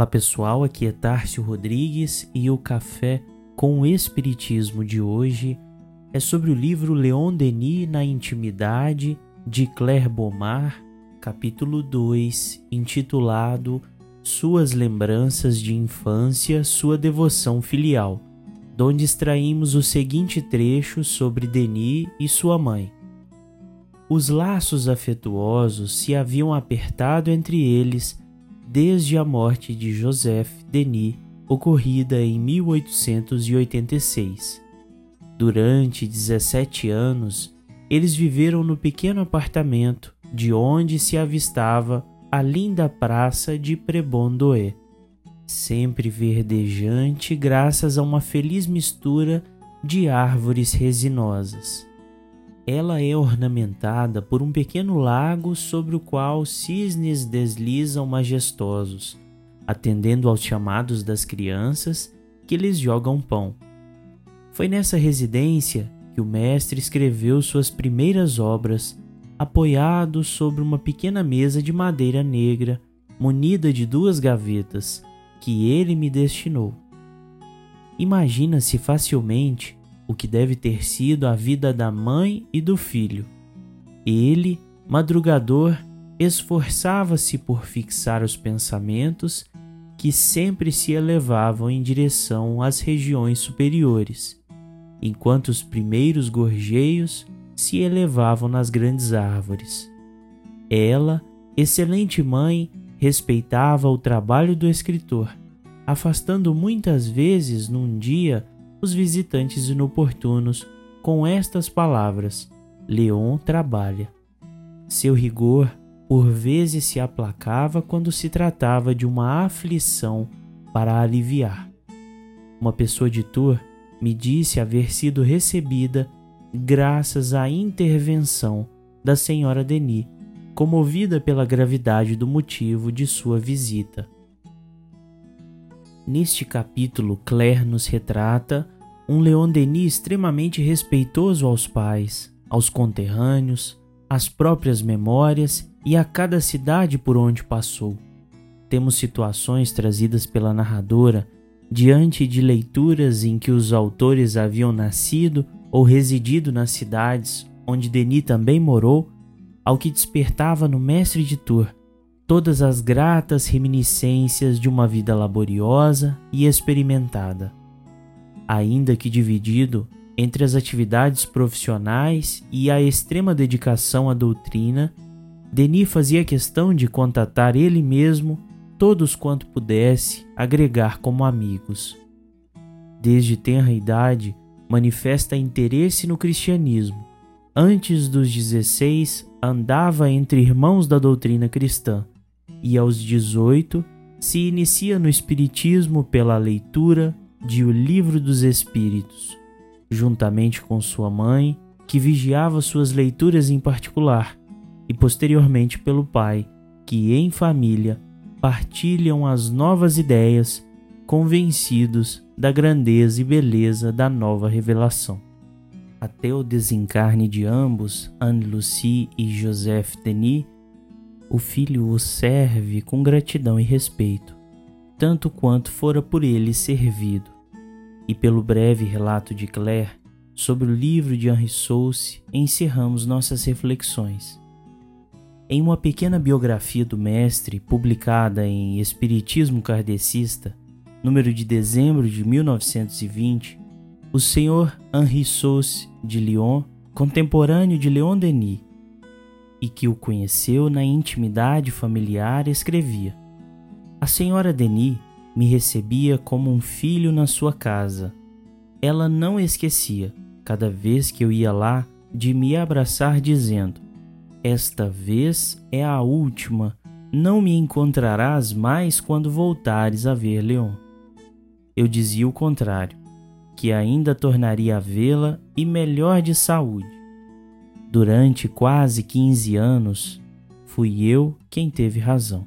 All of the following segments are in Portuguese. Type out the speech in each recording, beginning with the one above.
Olá pessoal, aqui é Tárcio Rodrigues e o café com o Espiritismo de hoje é sobre o livro Leon Denis na Intimidade de Claire Bomar, capítulo 2, intitulado Suas Lembranças de Infância, Sua Devoção Filial, donde extraímos o seguinte trecho sobre Denis e sua mãe. Os laços afetuosos se haviam apertado entre eles desde a morte de Joseph Denis, ocorrida em 1886. Durante 17 anos, eles viveram no pequeno apartamento de onde se avistava a linda praça de Prebondoé, sempre verdejante graças a uma feliz mistura de árvores resinosas. Ela é ornamentada por um pequeno lago sobre o qual cisnes deslizam majestosos, atendendo aos chamados das crianças que lhes jogam pão. Foi nessa residência que o mestre escreveu suas primeiras obras, apoiado sobre uma pequena mesa de madeira negra, munida de duas gavetas, que ele me destinou. Imagina-se facilmente o que deve ter sido a vida da mãe e do filho. Ele, madrugador, esforçava-se por fixar os pensamentos que sempre se elevavam em direção às regiões superiores, enquanto os primeiros gorjeios se elevavam nas grandes árvores. Ela, excelente mãe, respeitava o trabalho do escritor, afastando muitas vezes num dia os visitantes inoportunos com estas palavras: Leon trabalha. Seu rigor por vezes se aplacava quando se tratava de uma aflição para aliviar. Uma pessoa de Tours me disse haver sido recebida graças à intervenção da senhora Denis, comovida pela gravidade do motivo de sua visita. Neste capítulo, Claire nos retrata um Leon Denis extremamente respeitoso aos pais, aos conterrâneos, às próprias memórias e a cada cidade por onde passou. Temos situações trazidas pela narradora diante de leituras em que os autores haviam nascido ou residido nas cidades onde Denis também morou, ao que despertava no mestre de Tours todas as gratas reminiscências de uma vida laboriosa e experimentada. Ainda que dividido entre as atividades profissionais e a extrema dedicação à doutrina, Denis fazia questão de contatar ele mesmo todos quanto pudesse agregar como amigos. Desde tenra idade, manifesta interesse no cristianismo. Antes dos 16, andava entre irmãos da doutrina cristã e aos 18 se inicia no Espiritismo pela leitura de O Livro dos Espíritos, juntamente com sua mãe, que vigiava suas leituras em particular, e posteriormente pelo pai, que em família partilham as novas ideias, convencidos da grandeza e beleza da nova revelação. Até o desencarne de ambos, Anne-Lucie e Joseph Denis, o filho o serve com gratidão e respeito, tanto quanto fora por ele servido. E pelo breve relato de Claire sobre o livro de Henri Souce, encerramos nossas reflexões. Em uma pequena biografia do mestre, publicada em Espiritismo Kardecista, número de dezembro de 1920, o senhor Henri Sauce de Lyon, contemporâneo de Leon Denis, e que o conheceu na intimidade familiar, escrevia: A senhora Denis me recebia como um filho na sua casa. Ela não esquecia, cada vez que eu ia lá, de me abraçar, dizendo: Esta vez é a última, não me encontrarás mais quando voltares a ver Leon. Eu dizia o contrário, que ainda tornaria a vê-la e melhor de saúde Durante quase 15 anos, fui eu quem teve razão.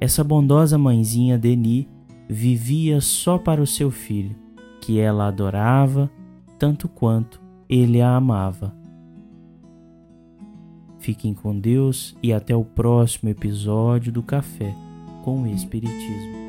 Essa bondosa mãezinha Denis vivia só para o seu filho, que ela adorava tanto quanto ele a amava. Fiquem com Deus e até o próximo episódio do Café com o Espiritismo.